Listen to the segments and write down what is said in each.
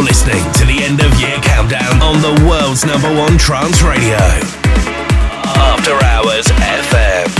You're listening to the end of year countdown on the world's number one trance radio. After Hours FM.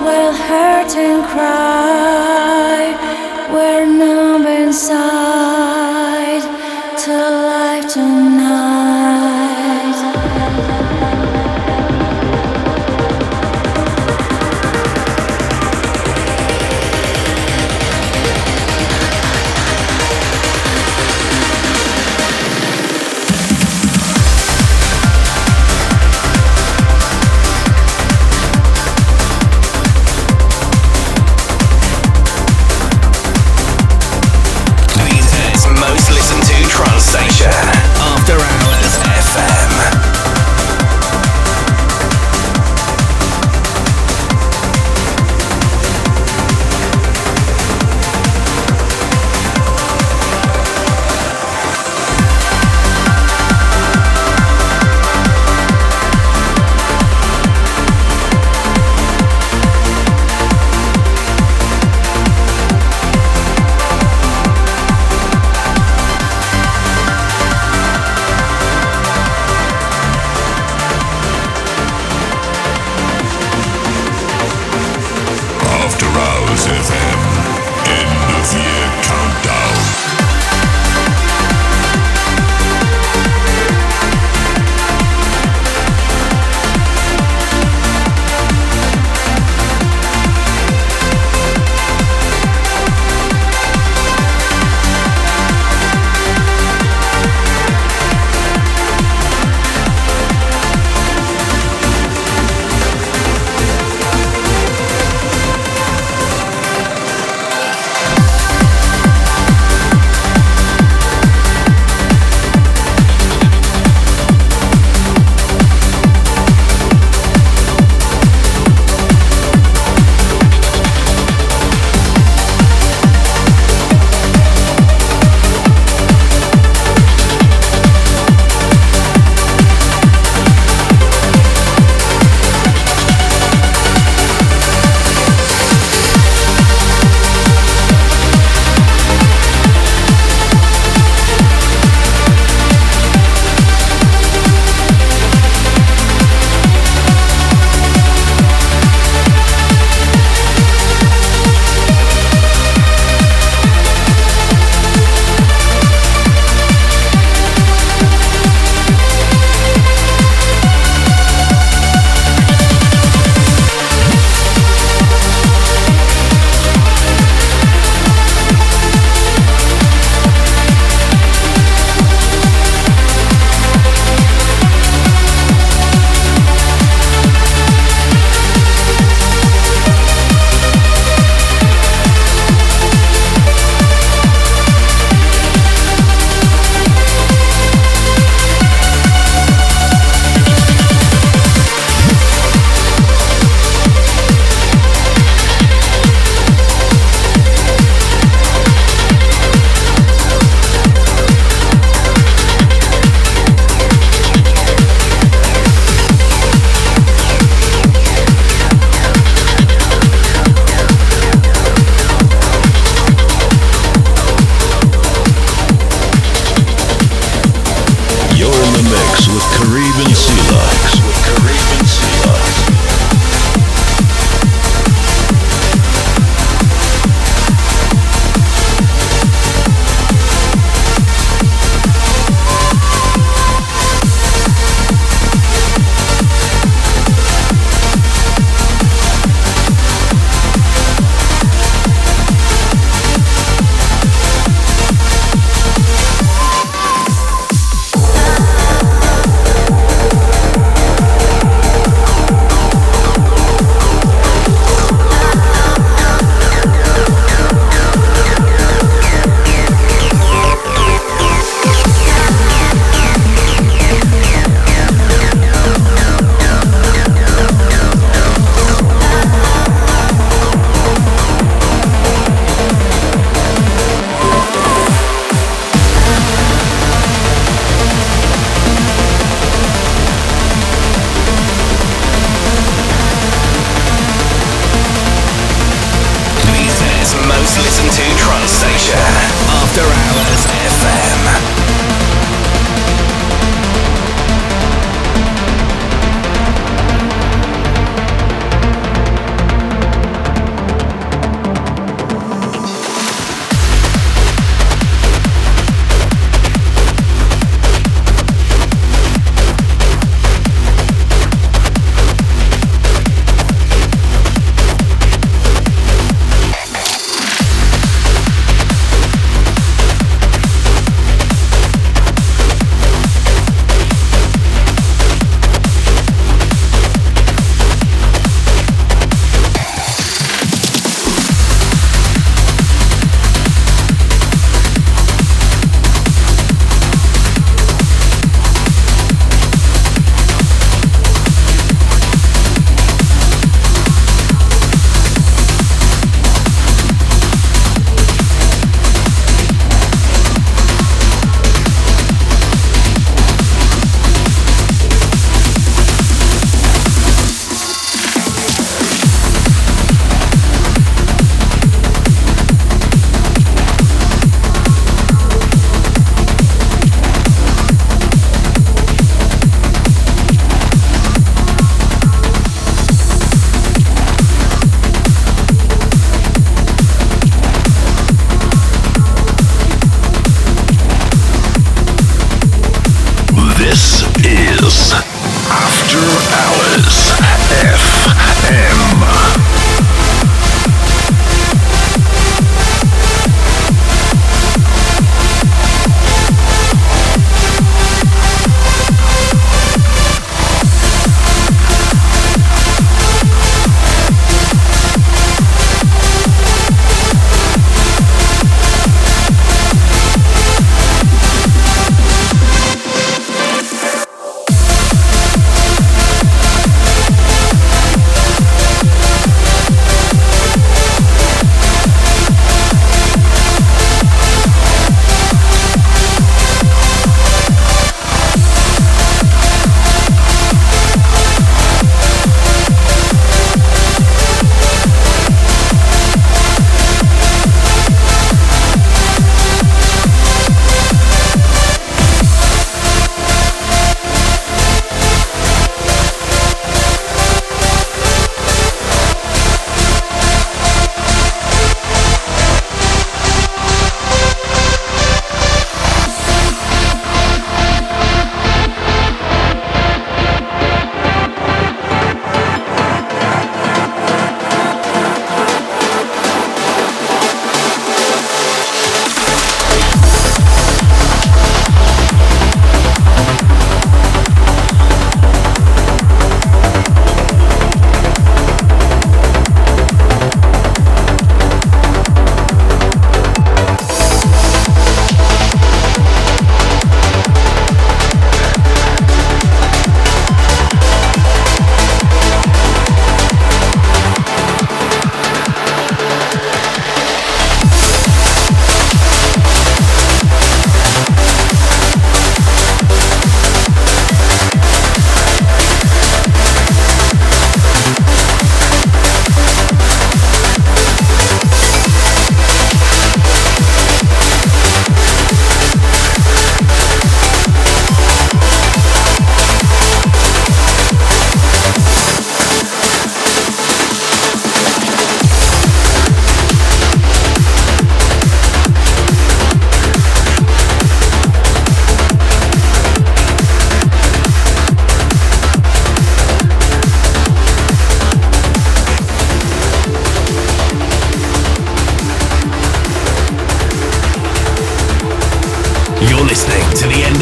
will hurt and cry.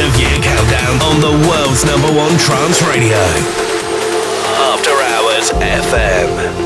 Of year countdown on the world's number one trance radio. After Hours FM.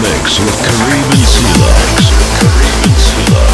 Mix with Kareem and Sela.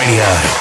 Radio.